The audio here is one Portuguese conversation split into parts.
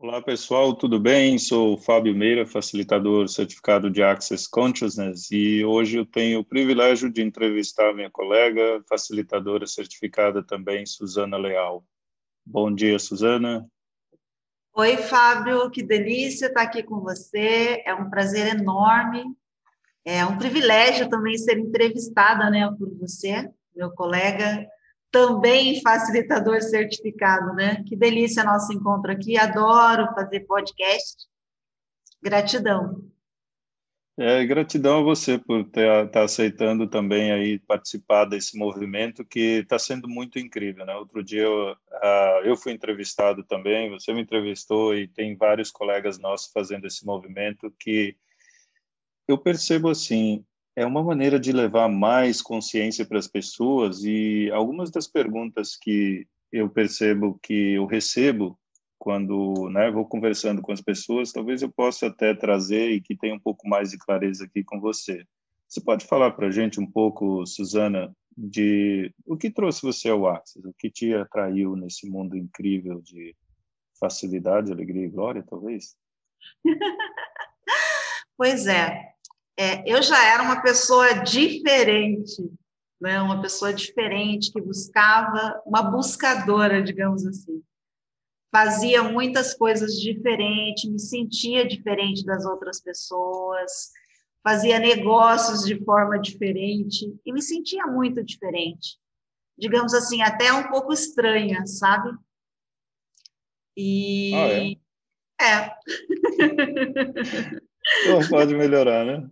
Olá pessoal, tudo bem? Sou o Fábio Meira, facilitador certificado de Access Consciousness e hoje eu tenho o privilégio de entrevistar minha colega, facilitadora certificada também, Suzana Leal. Bom dia, Suzana. Oi, Fábio, que delícia estar aqui com você. É um prazer enorme. É um privilégio também ser entrevistada né, por você, meu colega, também facilitador certificado, né? Que delícia nosso encontro aqui. Adoro fazer podcast. Gratidão. É, gratidão a você por estar tá aceitando também aí participar desse movimento que está sendo muito incrível, né? Outro dia eu, uh, eu fui entrevistado também, você me entrevistou e tem vários colegas nossos fazendo esse movimento que eu percebo assim é uma maneira de levar mais consciência para as pessoas e algumas das perguntas que eu percebo que eu recebo quando né, vou conversando com as pessoas, talvez eu possa até trazer e que tenha um pouco mais de clareza aqui com você. Você pode falar para a gente um pouco, Suzana, de o que trouxe você ao Axis, o que te atraiu nesse mundo incrível de facilidade, alegria e glória, talvez? pois é. É, eu já era uma pessoa diferente, né? uma pessoa diferente que buscava, uma buscadora, digamos assim fazia muitas coisas diferentes, me sentia diferente das outras pessoas, fazia negócios de forma diferente e me sentia muito diferente. Digamos assim, até um pouco estranha, sabe? E. Ah, é. é. Então pode melhorar, né?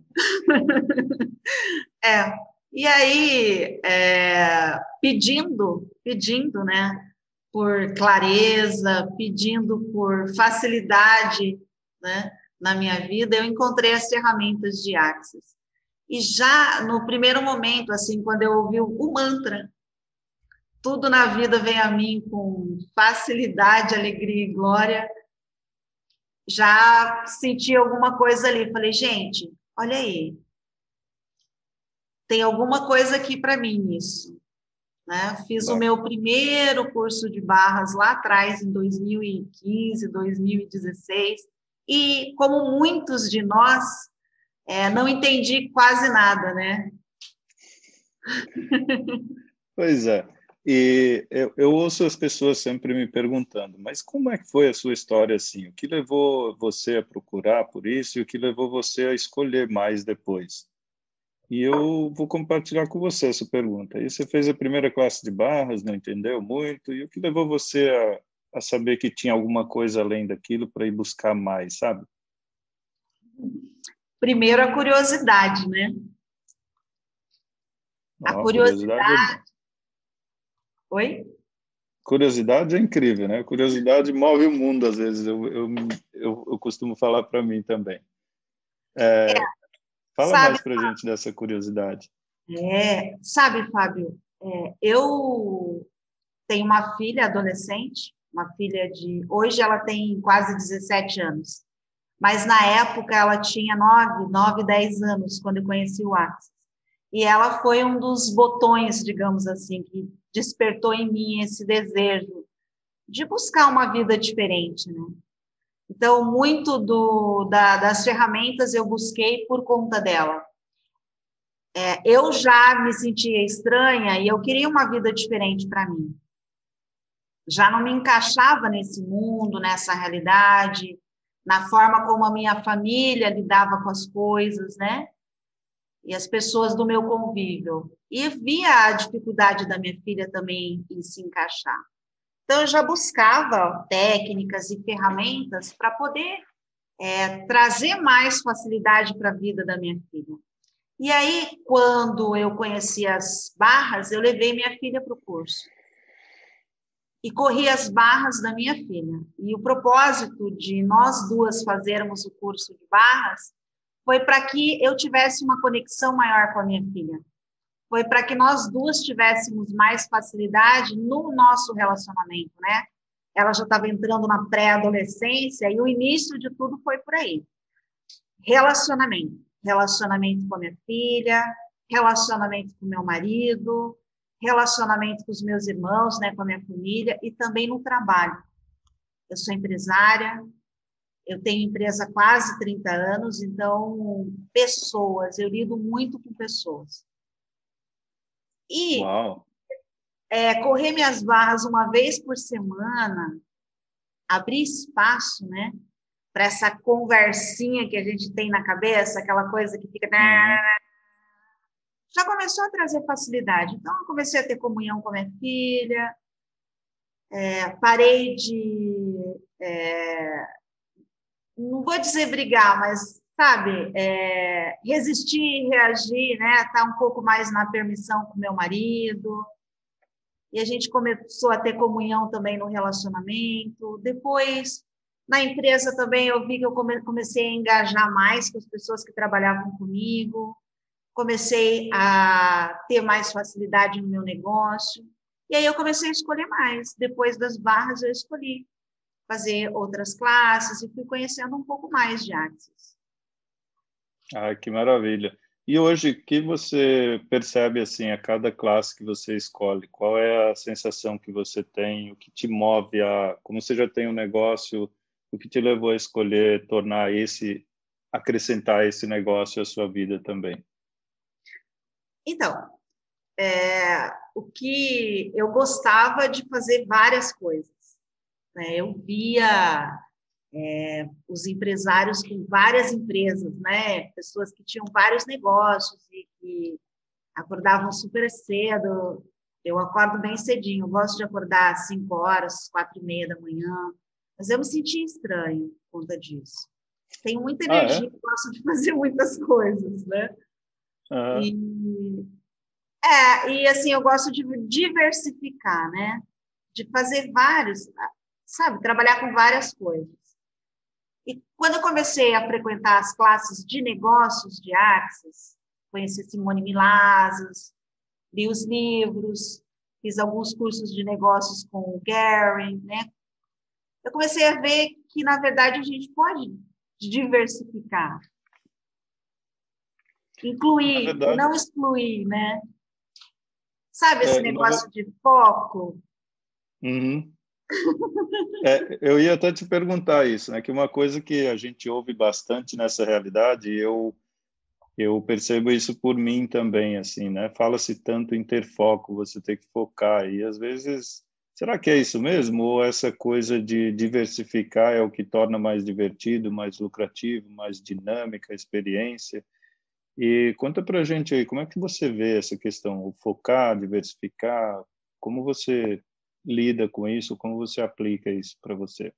É. E aí, é, pedindo, pedindo, né? por clareza, pedindo por facilidade né, na minha vida, eu encontrei as ferramentas de Axis. E já no primeiro momento, assim, quando eu ouvi o mantra, tudo na vida vem a mim com facilidade, alegria e glória, já senti alguma coisa ali. Falei, gente, olha aí, tem alguma coisa aqui para mim nisso. Né? Fiz o meu primeiro curso de barras lá atrás, em 2015, 2016, e como muitos de nós, é, não entendi quase nada, né? Pois é. E eu, eu, ouço as pessoas sempre me perguntando, mas como é que foi a sua história assim? O que levou você a procurar por isso e o que levou você a escolher mais depois? E eu vou compartilhar com você essa pergunta. E você fez a primeira classe de barras, não entendeu muito, e o que levou você a, a saber que tinha alguma coisa além daquilo para ir buscar mais, sabe? Primeiro a curiosidade, né? A curiosidade. curiosidade é... Oi? Curiosidade é incrível, né? Curiosidade move o mundo, às vezes, eu, eu, eu, eu costumo falar para mim também. É, é Fala sabe, mais para a gente dessa curiosidade. É, sabe, Fábio, é, eu tenho uma filha adolescente, uma filha de. Hoje ela tem quase 17 anos, mas na época ela tinha 9, 9, 10 anos quando eu conheci o Axis. E ela foi um dos botões, digamos assim, que despertou em mim esse desejo de buscar uma vida diferente, né? Então, muito do, da, das ferramentas eu busquei por conta dela. É, eu já me sentia estranha e eu queria uma vida diferente para mim. Já não me encaixava nesse mundo, nessa realidade, na forma como a minha família lidava com as coisas, né? E as pessoas do meu convívio. E via a dificuldade da minha filha também em se encaixar. Então, eu já buscava técnicas e ferramentas para poder é, trazer mais facilidade para a vida da minha filha. E aí, quando eu conheci as barras, eu levei minha filha para o curso. E corri as barras da minha filha. E o propósito de nós duas fazermos o curso de barras foi para que eu tivesse uma conexão maior com a minha filha foi para que nós duas tivéssemos mais facilidade no nosso relacionamento, né? Ela já estava entrando na pré-adolescência e o início de tudo foi por aí. Relacionamento. Relacionamento com a minha filha, relacionamento com meu marido, relacionamento com os meus irmãos, né, com a minha família e também no trabalho. Eu sou empresária, eu tenho empresa há quase 30 anos, então, pessoas, eu lido muito com pessoas. E é, correr minhas barras uma vez por semana, abrir espaço, né? Para essa conversinha que a gente tem na cabeça, aquela coisa que fica. Uhum. Já começou a trazer facilidade. Então, eu comecei a ter comunhão com a minha filha, é, parei de. É, não vou dizer brigar, mas sabe, é, resistir, reagir, né? Estar tá um pouco mais na permissão com meu marido. E a gente começou a ter comunhão também no relacionamento. Depois, na empresa também, eu vi que eu comecei a engajar mais com as pessoas que trabalhavam comigo. Comecei a ter mais facilidade no meu negócio. E aí eu comecei a escolher mais. Depois das barras, eu escolhi fazer outras classes e fui conhecendo um pouco mais de Axis. Ah, que maravilha. E hoje, o que você percebe assim a cada classe que você escolhe? Qual é a sensação que você tem? O que te move a, como você já tem um negócio, o que te levou a escolher tornar esse, acrescentar esse negócio à sua vida também? Então, é, o que eu gostava de fazer várias coisas. Né? Eu via é, os empresários com várias empresas, né? Pessoas que tinham vários negócios e que acordavam super cedo. Eu acordo bem cedinho, eu gosto de acordar às 5 horas, quatro e meia da manhã, mas eu me sentia estranho por conta disso. Tenho muita energia, ah, é? gosto de fazer muitas coisas, né? E, é, e assim, eu gosto de diversificar, né? De fazer vários, sabe? Trabalhar com várias coisas. E quando eu comecei a frequentar as classes de negócios de Axis, conheci Simone Milazas, li os livros, fiz alguns cursos de negócios com o Gary, né? Eu comecei a ver que, na verdade, a gente pode diversificar. Incluir, verdade, não excluir, né? Sabe esse é, negócio não... de foco? Uhum. É, eu ia até te perguntar isso, né? Que uma coisa que a gente ouve bastante nessa realidade, eu eu percebo isso por mim também, assim, né? Fala-se tanto em ter foco, você tem que focar e às vezes será que é isso mesmo ou essa coisa de diversificar é o que torna mais divertido, mais lucrativo, mais dinâmica a experiência? E conta para gente aí, como é que você vê essa questão, o focar, diversificar, como você lida com isso? Como você aplica isso para você?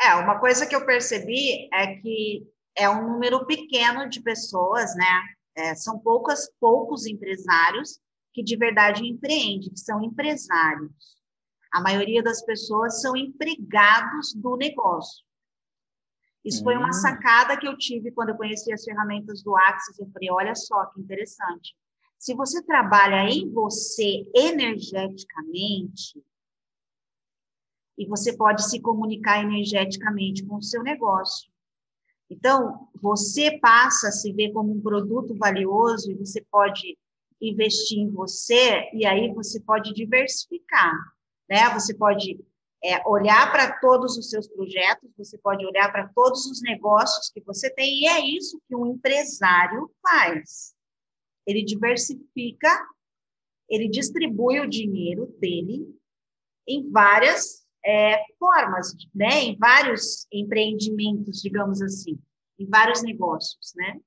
É, uma coisa que eu percebi é que é um número pequeno de pessoas, né? É, são poucas, poucos empresários que de verdade empreendem, que são empresários. A maioria das pessoas são empregados do negócio. Isso hum. foi uma hum. sacada que eu tive quando eu conheci as ferramentas do Axis. Eu falei, olha só que interessante. Se você trabalha em você energeticamente, e você pode se comunicar energeticamente com o seu negócio. Então, você passa a se ver como um produto valioso e você pode investir em você, e aí você pode diversificar, né? Você pode é, olhar para todos os seus projetos, você pode olhar para todos os negócios que você tem, e é isso que um empresário faz ele diversifica, ele distribui o dinheiro dele em várias é, formas, né? em vários empreendimentos, digamos assim, em vários negócios, né?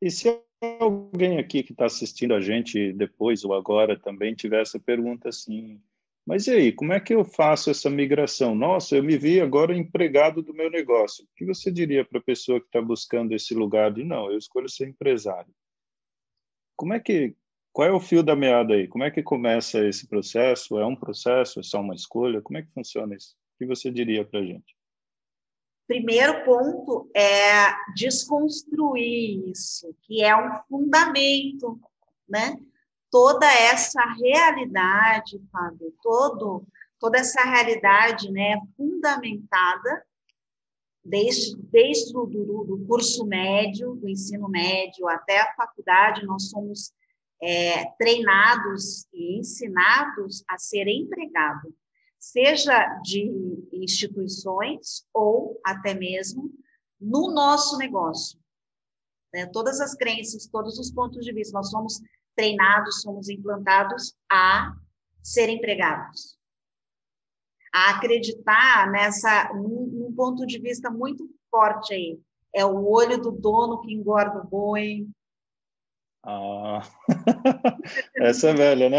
E se alguém aqui que está assistindo a gente depois ou agora também tiver essa pergunta assim, mas e aí, como é que eu faço essa migração? Nossa, eu me vi agora empregado do meu negócio. O que você diria para a pessoa que está buscando esse lugar de não, eu escolho ser empresário? Como é que, qual é o fio da meada aí? Como é que começa esse processo? É um processo? É só uma escolha? Como é que funciona isso? O que você diria para a gente? Primeiro ponto é desconstruir isso, que é um fundamento, né? Toda essa realidade, Fábio, todo, toda essa realidade né, fundamentada desde, desde o do, do curso médio, do ensino médio até a faculdade, nós somos é, treinados e ensinados a ser empregado. seja de instituições ou até mesmo no nosso negócio. Né? Todas as crenças, todos os pontos de vista, nós somos treinados, somos implantados a ser empregados, a acreditar nessa num, ponto de vista muito forte aí. É o olho do dono que engorda o boi. Ah, essa é velha, né?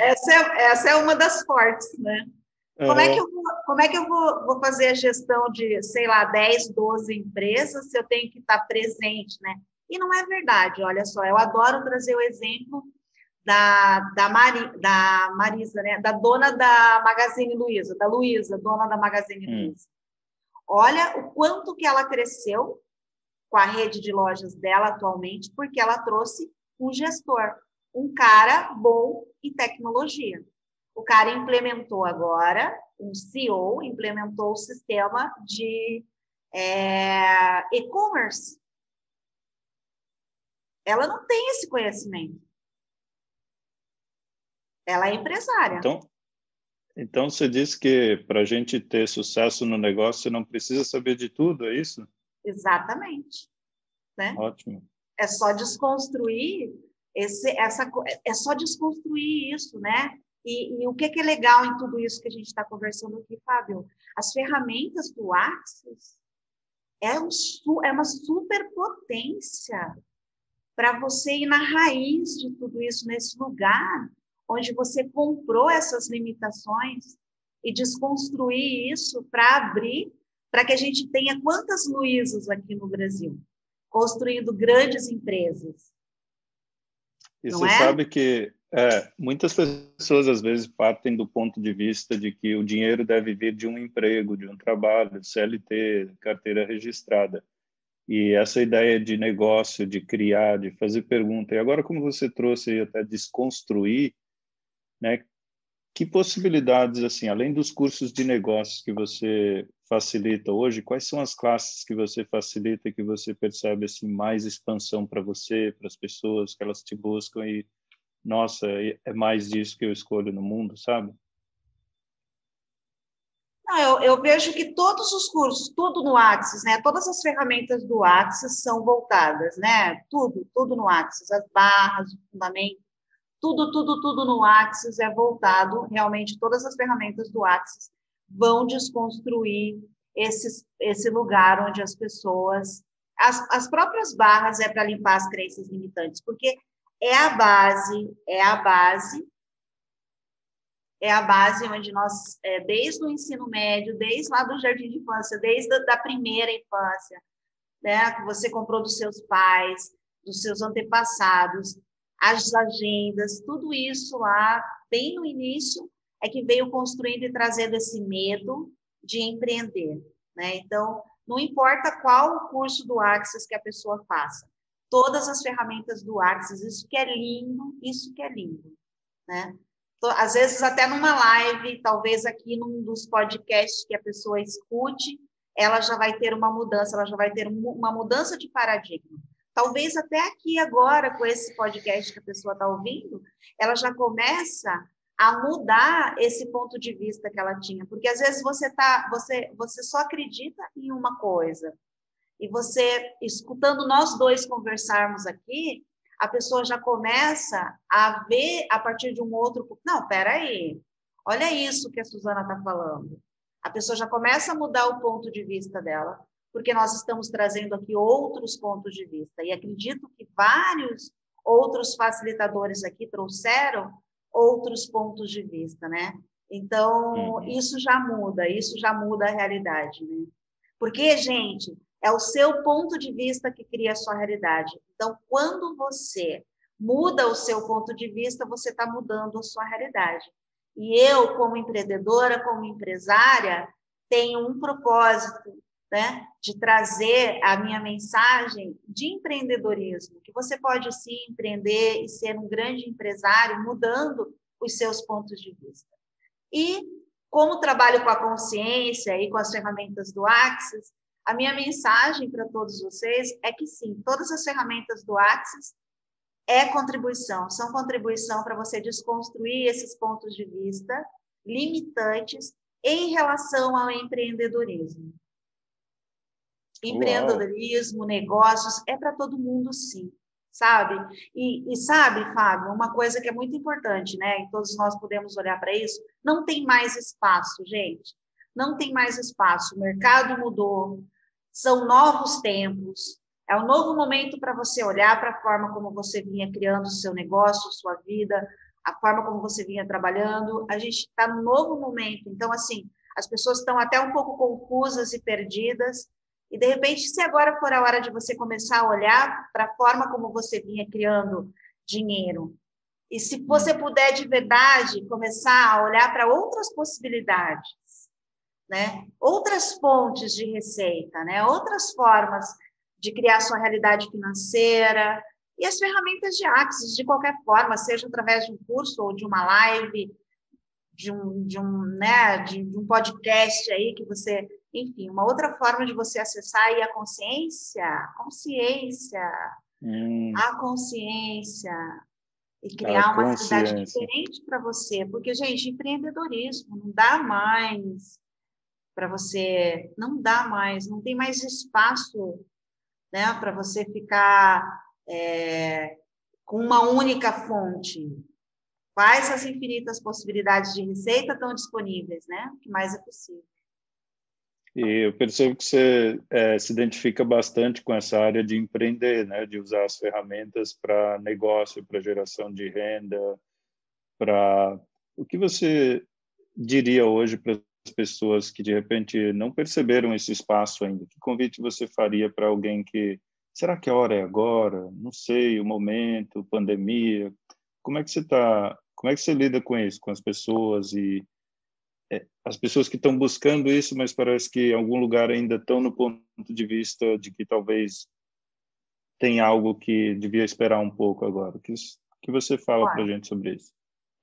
Essa é, essa é uma das fortes, né? Como é que eu, vou, como é que eu vou, vou fazer a gestão de, sei lá, 10, 12 empresas se eu tenho que estar presente, né? E não é verdade, olha só, eu adoro trazer o exemplo da, da, Mari, da Marisa, né? Da dona da Magazine Luiza, da Luiza, dona da Magazine hum. Luiza. Olha o quanto que ela cresceu com a rede de lojas dela atualmente, porque ela trouxe um gestor, um cara bom em tecnologia. O cara implementou agora, um CEO implementou o sistema de é, e-commerce. Ela não tem esse conhecimento. Ela é empresária. Então, então você disse que para a gente ter sucesso no negócio, você não precisa saber de tudo, é isso? Exatamente. Né? Ótimo. É só desconstruir esse, essa, é só desconstruir isso, né? E, e, o que, que, é legal em tudo isso que a gente está conversando aqui, Fábio? As ferramentas do Axis é, um, é uma superpotência para você ir na raiz de tudo isso, nesse lugar onde você comprou essas limitações e desconstruir isso para abrir, para que a gente tenha quantas Luísas aqui no Brasil, construindo grandes empresas. E Não você é? sabe que é, muitas pessoas às vezes partem do ponto de vista de que o dinheiro deve vir de um emprego, de um trabalho, CLT, carteira registrada. E essa ideia de negócio, de criar, de fazer pergunta. E agora, como você trouxe até desconstruir, né? Que possibilidades, assim, além dos cursos de negócios que você facilita hoje, quais são as classes que você facilita que você percebe assim mais expansão para você, para as pessoas que elas te buscam e nossa, é mais disso que eu escolho no mundo, sabe? Não, eu, eu, vejo que todos os cursos, tudo no Axis, né? Todas as ferramentas do Axis são voltadas, né? Tudo, tudo no Axis, as barras, o fundamento, tudo, tudo, tudo no Axis é voltado, realmente todas as ferramentas do Axis vão desconstruir esse, esse lugar onde as pessoas, as, as próprias barras é para limpar as crenças limitantes, porque é a base, é a base, é a base onde nós, é, desde o ensino médio, desde lá do jardim de infância, desde a da primeira infância, né, que você comprou dos seus pais, dos seus antepassados, as agendas, tudo isso lá, bem no início, é que veio construindo e trazendo esse medo de empreender, né? Então, não importa qual o curso do Axis que a pessoa faça, todas as ferramentas do Axis, isso que é lindo, isso que é lindo, né? Às vezes até numa live, talvez aqui num dos podcasts que a pessoa escute, ela já vai ter uma mudança, ela já vai ter uma mudança de paradigma. Talvez até aqui agora, com esse podcast que a pessoa está ouvindo, ela já começa a mudar esse ponto de vista que ela tinha, porque às vezes você tá, você, você só acredita em uma coisa, e você, escutando nós dois conversarmos aqui, a pessoa já começa a ver a partir de um outro. Não, peraí, olha isso que a Suzana está falando. A pessoa já começa a mudar o ponto de vista dela, porque nós estamos trazendo aqui outros pontos de vista. E acredito que vários outros facilitadores aqui trouxeram outros pontos de vista, né? Então, uhum. isso já muda, isso já muda a realidade, né? Porque, gente, é o seu ponto de vista que cria a sua realidade. Então, quando você muda o seu ponto de vista, você está mudando a sua realidade. E eu, como empreendedora, como empresária, tenho um propósito, né, de trazer a minha mensagem de empreendedorismo, que você pode sim empreender e ser um grande empresário, mudando os seus pontos de vista. E como trabalho com a consciência e com as ferramentas do Axis, a minha mensagem para todos vocês é que sim, todas as ferramentas do Axis é contribuição, são contribuição para você desconstruir esses pontos de vista limitantes em relação ao empreendedorismo. Empreendedorismo, Uau. negócios, é para todo mundo, sim, sabe? E, e, sabe, Fábio, uma coisa que é muito importante, né? E todos nós podemos olhar para isso: não tem mais espaço, gente. Não tem mais espaço. O mercado mudou, são novos tempos. É um novo momento para você olhar para a forma como você vinha criando o seu negócio, sua vida, a forma como você vinha trabalhando. A gente está num novo momento. Então, assim, as pessoas estão até um pouco confusas e perdidas. E, de repente, se agora for a hora de você começar a olhar para a forma como você vinha criando dinheiro, e se você puder de verdade começar a olhar para outras possibilidades, né? outras fontes de receita, né? outras formas de criar sua realidade financeira, e as ferramentas de Axis, de qualquer forma, seja através de um curso ou de uma live, de um, de um, né, de, de um podcast aí que você, enfim, uma outra forma de você acessar aí a consciência, consciência, hum. a consciência e criar uma realidade diferente para você, porque gente, empreendedorismo não dá mais para você, não dá mais, não tem mais espaço, né, para você ficar é, com uma única fonte. Quais as infinitas possibilidades de receita estão disponíveis, né? O que mais é possível. E eu percebo que você é, se identifica bastante com essa área de empreender, né? De usar as ferramentas para negócio, para geração de renda, para o que você diria hoje para pessoas que de repente não perceberam esse espaço ainda? Que convite você faria para alguém que será que a hora é agora? Não sei, o momento, pandemia. Como é que você está? Como é que você lida com isso, com as pessoas e é, as pessoas que estão buscando isso, mas parece que em algum lugar ainda estão no ponto de vista de que talvez tem algo que devia esperar um pouco agora. O que, que você fala para a gente sobre isso?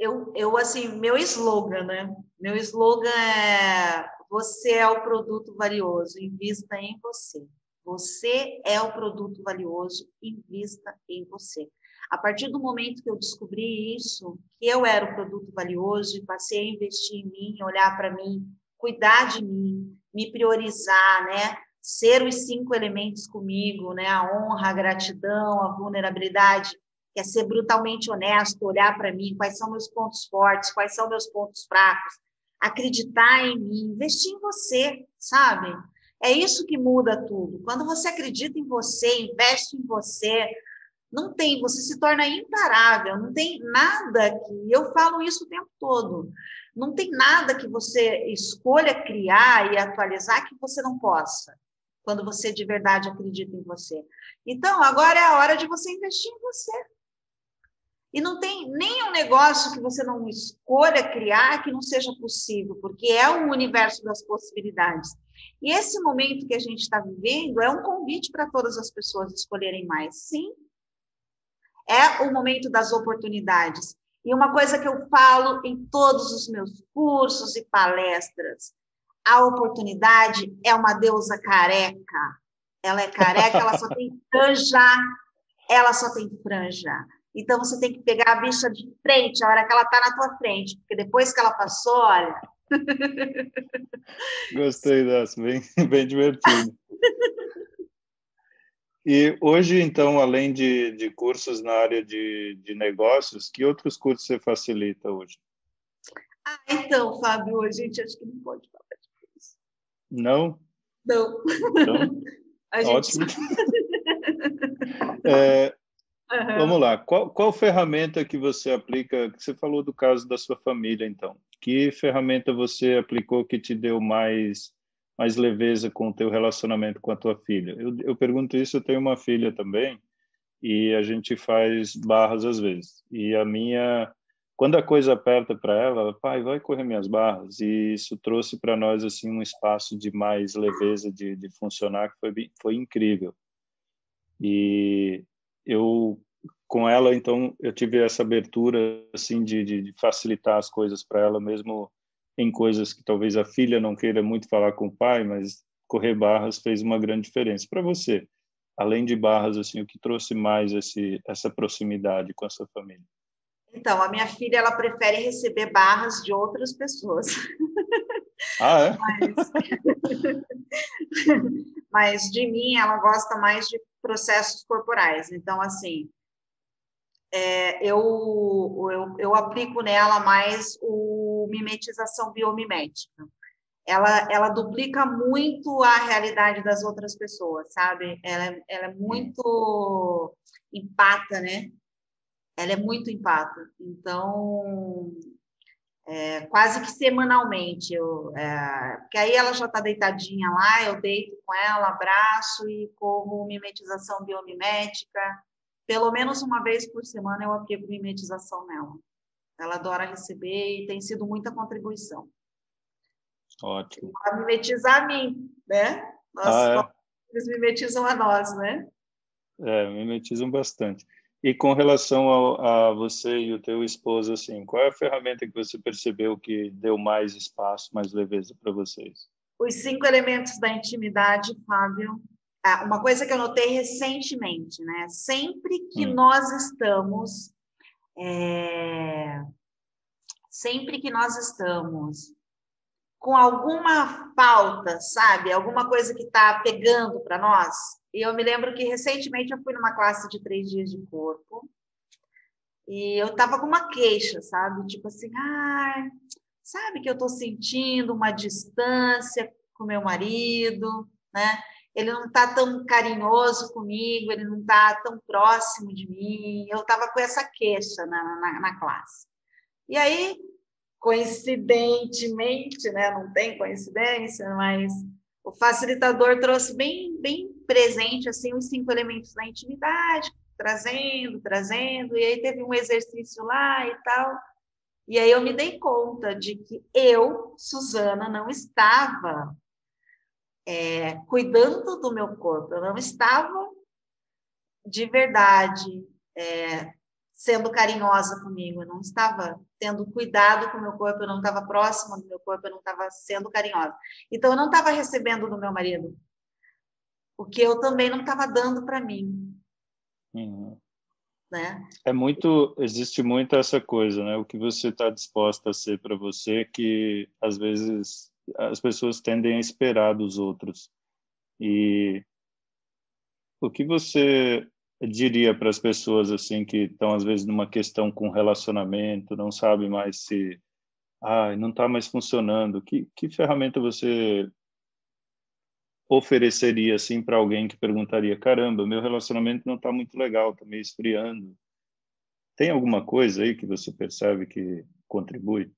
Eu, eu, assim, meu slogan, né? Meu slogan é: você é o produto valioso, invista em você. Você é o produto valioso, invista em você. A partir do momento que eu descobri isso, que eu era o produto valioso e passei a investir em mim, olhar para mim, cuidar de mim, me priorizar, né? Ser os cinco elementos comigo, né? A honra, a gratidão, a vulnerabilidade, que é ser brutalmente honesto, olhar para mim, quais são meus pontos fortes, quais são meus pontos fracos, acreditar em mim, investir em você, sabe? É isso que muda tudo. Quando você acredita em você, investe em você, não tem, você se torna imparável, não tem nada que, eu falo isso o tempo todo, não tem nada que você escolha criar e atualizar que você não possa, quando você de verdade acredita em você. Então, agora é a hora de você investir em você. E não tem nenhum negócio que você não escolha criar que não seja possível, porque é um universo das possibilidades. E esse momento que a gente está vivendo é um convite para todas as pessoas escolherem mais. Sim, é o momento das oportunidades. E uma coisa que eu falo em todos os meus cursos e palestras: a oportunidade é uma deusa careca. Ela é careca, ela só tem franja, ela só tem franja. Então você tem que pegar a bicha de frente, a hora que ela está na tua frente, porque depois que ela passou, olha, Gostei dessa, bem, bem divertido. E hoje, então, além de, de cursos na área de, de negócios, que outros cursos você facilita hoje? Ah, então, Fábio, a gente acho que não pode falar de isso. Não? Não. Então, ótimo. é, uhum. Vamos lá. Qual, qual ferramenta que você aplica? Você falou do caso da sua família, então que ferramenta você aplicou que te deu mais mais leveza com o teu relacionamento com a tua filha? Eu, eu pergunto isso, eu tenho uma filha também e a gente faz barras às vezes. E a minha, quando a coisa aperta para ela, ela, pai, vai correr minhas barras. E isso trouxe para nós assim um espaço de mais leveza de, de funcionar que foi foi incrível. E eu com ela, então, eu tive essa abertura, assim, de, de facilitar as coisas para ela, mesmo em coisas que talvez a filha não queira muito falar com o pai, mas correr barras fez uma grande diferença. Para você, além de barras, assim, o que trouxe mais esse, essa proximidade com a sua família? Então, a minha filha ela prefere receber barras de outras pessoas. Ah, é? Mas, mas de mim ela gosta mais de processos corporais. Então, assim, é, eu, eu, eu aplico nela mais o mimetização biomimética. Ela, ela duplica muito a realidade das outras pessoas, sabe? Ela, ela é muito empata, né? Ela é muito empata. Então, é, quase que semanalmente. Eu, é, porque aí ela já está deitadinha lá, eu deito com ela, abraço e corro mimetização biomimética. Pelo menos uma vez por semana eu aplico mimetização nela. Ela adora receber e tem sido muita contribuição. Ótimo. Para mimetizar a mim, né? Nós, ah, é? Eles mimetizam a nós, né? É, mimetizam bastante. E com relação ao, a você e o teu esposo, assim, qual é a ferramenta que você percebeu que deu mais espaço, mais leveza para vocês? Os cinco elementos da intimidade, Fábio. Ah, uma coisa que eu notei recentemente, né? Sempre que hum. nós estamos, é... sempre que nós estamos com alguma falta, sabe? Alguma coisa que está pegando para nós, e eu me lembro que recentemente eu fui numa classe de três dias de corpo e eu tava com uma queixa, sabe? Tipo assim, ah, sabe que eu tô sentindo uma distância com meu marido, né? Ele não tá tão carinhoso comigo, ele não tá tão próximo de mim. Eu tava com essa queixa na, na, na classe. E aí, coincidentemente, né? Não tem coincidência, mas o facilitador trouxe bem, bem presente assim os cinco elementos da intimidade, trazendo, trazendo, e aí teve um exercício lá e tal. E aí eu me dei conta de que eu, Suzana, não estava é, cuidando do meu corpo, eu não estava de verdade é, sendo carinhosa comigo, eu não estava tendo cuidado com o meu corpo, eu não estava próxima do meu corpo, eu não estava sendo carinhosa. Então, eu não estava recebendo do meu marido o que eu também não estava dando para mim. Uhum. Né? É muito, existe muito essa coisa, né? O que você está disposta a ser para você, que às vezes as pessoas tendem a esperar dos outros. E o que você diria para as pessoas assim que estão às vezes numa questão com relacionamento, não sabe mais se ah, não está mais funcionando. Que que ferramenta você ofereceria assim para alguém que perguntaria: "Caramba, meu relacionamento não está muito legal, está meio esfriando". Tem alguma coisa aí que você percebe que contribui?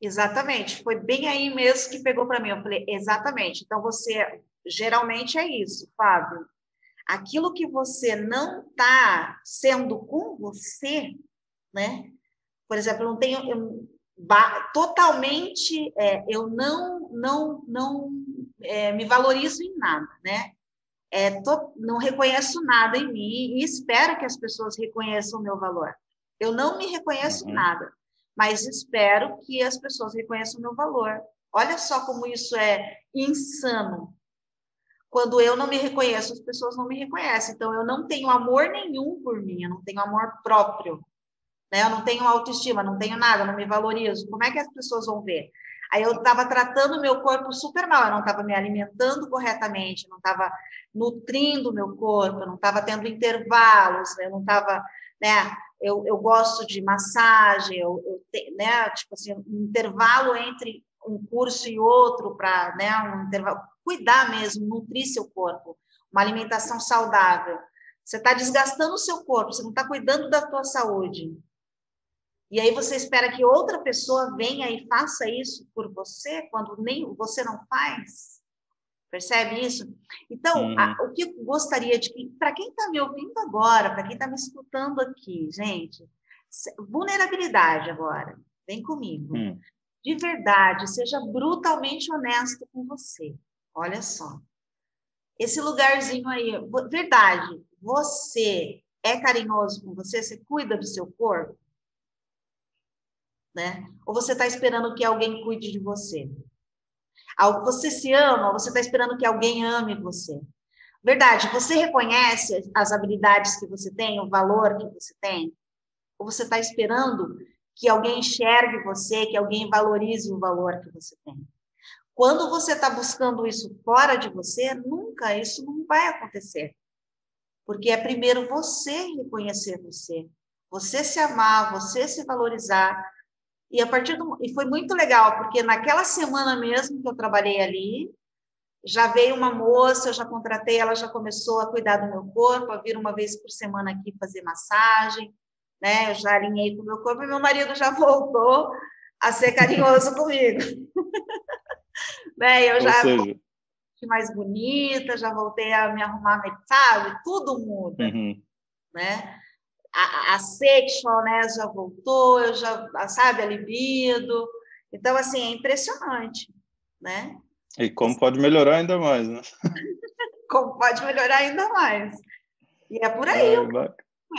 Exatamente, foi bem aí mesmo que pegou para mim. Eu falei: "Exatamente". Então você geralmente é isso, Fábio aquilo que você não está sendo com você, né? Por exemplo, eu não tenho eu, totalmente, é, eu não não não é, me valorizo em nada, né? É, tô, não reconheço nada em mim e espero que as pessoas reconheçam o meu valor. Eu não me reconheço uhum. nada, mas espero que as pessoas reconheçam o meu valor. Olha só como isso é insano, quando eu não me reconheço, as pessoas não me reconhecem. Então, eu não tenho amor nenhum por mim, eu não tenho amor próprio. Né? Eu não tenho autoestima, não tenho nada, não me valorizo. Como é que as pessoas vão ver? Aí eu estava tratando o meu corpo super mal, eu não estava me alimentando corretamente, não estava nutrindo o meu corpo, eu não estava tendo intervalos, eu não estava, né? Eu, eu gosto de massagem, eu, eu te, né? Tipo assim, um intervalo entre um curso e outro para, né? Um intervalo cuidar mesmo, nutrir seu corpo, uma alimentação saudável. Você está desgastando o seu corpo, você não está cuidando da tua saúde. E aí você espera que outra pessoa venha e faça isso por você, quando nem você não faz? Percebe isso? Então, a, o que eu gostaria de para quem está me ouvindo agora, para quem está me escutando aqui, gente, vulnerabilidade agora, vem comigo. Hum. De verdade, seja brutalmente honesto com você. Olha só. Esse lugarzinho aí, verdade, você é carinhoso com você? Você cuida do seu corpo? Né? Ou você está esperando que alguém cuide de você? Você se ama, você está esperando que alguém ame você? Verdade, você reconhece as habilidades que você tem, o valor que você tem? Ou você está esperando que alguém enxergue você, que alguém valorize o valor que você tem? Quando você está buscando isso fora de você, nunca isso não vai acontecer. Porque é primeiro você reconhecer você, você se amar, você se valorizar. E a partir do e foi muito legal, porque naquela semana mesmo que eu trabalhei ali, já veio uma moça, eu já contratei, ela já começou a cuidar do meu corpo, a vir uma vez por semana aqui fazer massagem, né? Eu já alinhei com o meu corpo e meu marido já voltou a ser carinhoso comigo. né? Eu já seja... mais bonita, já voltei a me arrumar, sabe? Tudo muda, uhum. né? A, a sexual, né, já voltou, eu já, sabe, a libido. Então, assim, é impressionante, né? E como pode melhorar ainda mais, né? como pode melhorar ainda mais. E é por aí. É, o,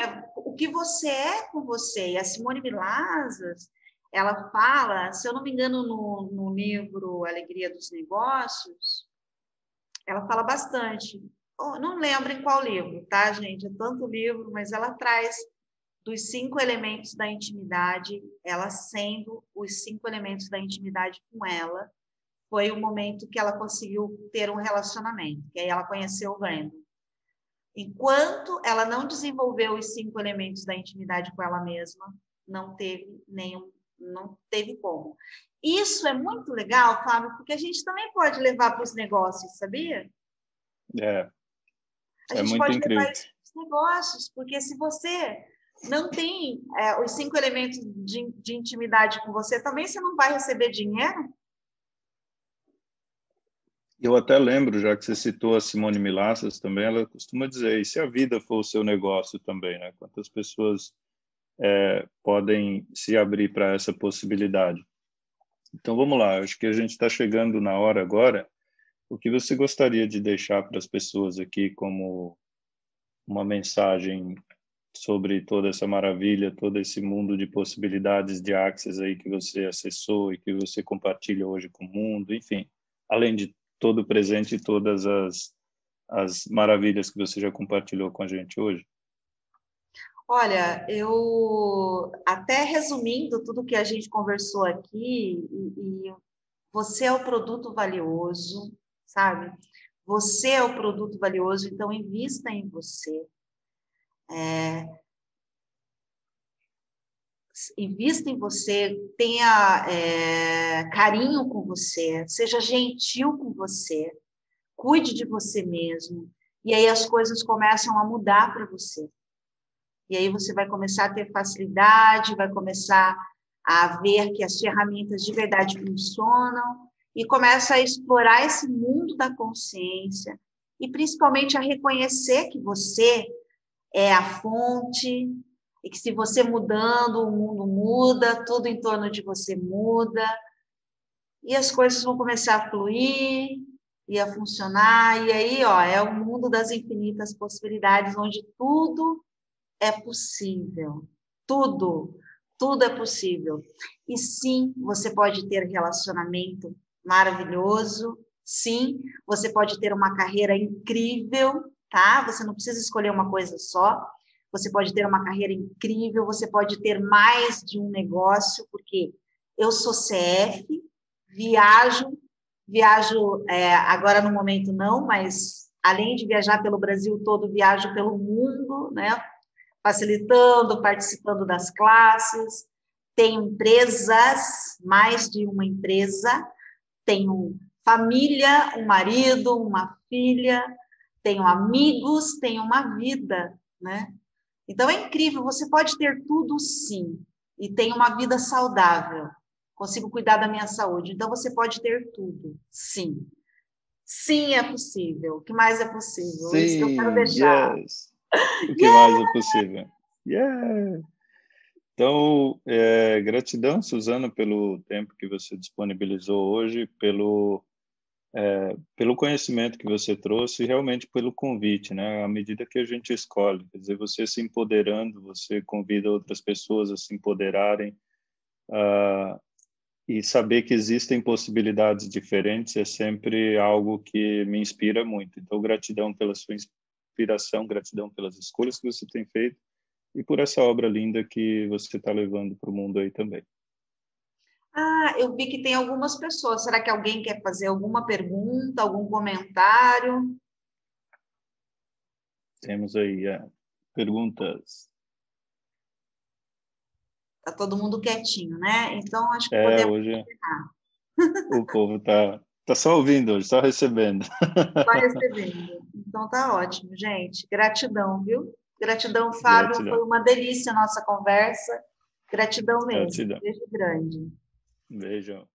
é, o que você é com você. E a Simone Milazas, ela fala, se eu não me engano, no, no livro Alegria dos Negócios, ela fala bastante. Não lembro em qual livro, tá, gente? É tanto livro, mas ela traz dos cinco elementos da intimidade, ela sendo os cinco elementos da intimidade com ela, foi o momento que ela conseguiu ter um relacionamento, que aí ela conheceu o Brandon. Enquanto ela não desenvolveu os cinco elementos da intimidade com ela mesma, não teve nenhum não teve como. Isso é muito legal, Fábio, porque a gente também pode levar para os negócios, sabia? É. A é gente pode incrível. levar isso para os negócios, porque se você não tem é, os cinco elementos de, de intimidade com você, também você não vai receber dinheiro. Eu até lembro, já que você citou a Simone Milassas também, ela costuma dizer, e se a vida for o seu negócio também, né? Quantas pessoas é, podem se abrir para essa possibilidade. Então vamos lá, acho que a gente está chegando na hora agora. O que você gostaria de deixar para as pessoas aqui como uma mensagem sobre toda essa maravilha, todo esse mundo de possibilidades de Access aí que você acessou e que você compartilha hoje com o mundo, enfim, além de todo o presente e todas as, as maravilhas que você já compartilhou com a gente hoje? Olha, eu até resumindo tudo que a gente conversou aqui, e, e você é o produto valioso, sabe? Você é o produto valioso, então invista em você. É, invista em você, tenha é, carinho com você, seja gentil com você, cuide de você mesmo, e aí as coisas começam a mudar para você. E aí você vai começar a ter facilidade, vai começar a ver que as ferramentas de verdade funcionam e começa a explorar esse mundo da consciência e principalmente a reconhecer que você é a fonte e que se você mudando, o mundo muda, tudo em torno de você muda e as coisas vão começar a fluir e a funcionar e aí, ó, é o mundo das infinitas possibilidades onde tudo é possível. Tudo, tudo é possível. E sim, você pode ter relacionamento maravilhoso. Sim, você pode ter uma carreira incrível, tá? Você não precisa escolher uma coisa só. Você pode ter uma carreira incrível, você pode ter mais de um negócio, porque eu sou CF, viajo, viajo é, agora no momento não, mas além de viajar pelo Brasil todo, viajo pelo mundo, né? facilitando, participando das classes. Tenho empresas, mais de uma empresa, tenho família, um marido, uma filha, tenho amigos, tenho uma vida, né? Então é incrível, você pode ter tudo sim, e tem uma vida saudável. Consigo cuidar da minha saúde. Então você pode ter tudo, sim. Sim, é possível. O que mais é possível? Sim, Isso que eu quero deixar. Yes o que yeah! mais é possível. Yeah! Então, é, gratidão, Suzana, pelo tempo que você disponibilizou hoje, pelo, é, pelo conhecimento que você trouxe e realmente pelo convite, né? À medida que a gente escolhe, quer dizer, você se empoderando, você convida outras pessoas a se empoderarem uh, e saber que existem possibilidades diferentes é sempre algo que me inspira muito. Então, gratidão pela sua inspiração, gratidão pelas escolhas que você tem feito e por essa obra linda que você está levando para o mundo aí também. Ah, eu vi que tem algumas pessoas. Será que alguém quer fazer alguma pergunta, algum comentário? Temos aí é, perguntas. Tá todo mundo quietinho, né? Então acho que é, podemos hoje o povo tá tá só ouvindo hoje, só recebendo. Só recebendo. Então tá ótimo, gente. Gratidão, viu? Gratidão, Fábio. Gratidão. Foi uma delícia a nossa conversa. Gratidão mesmo. Gratidão. Beijo grande. Beijo.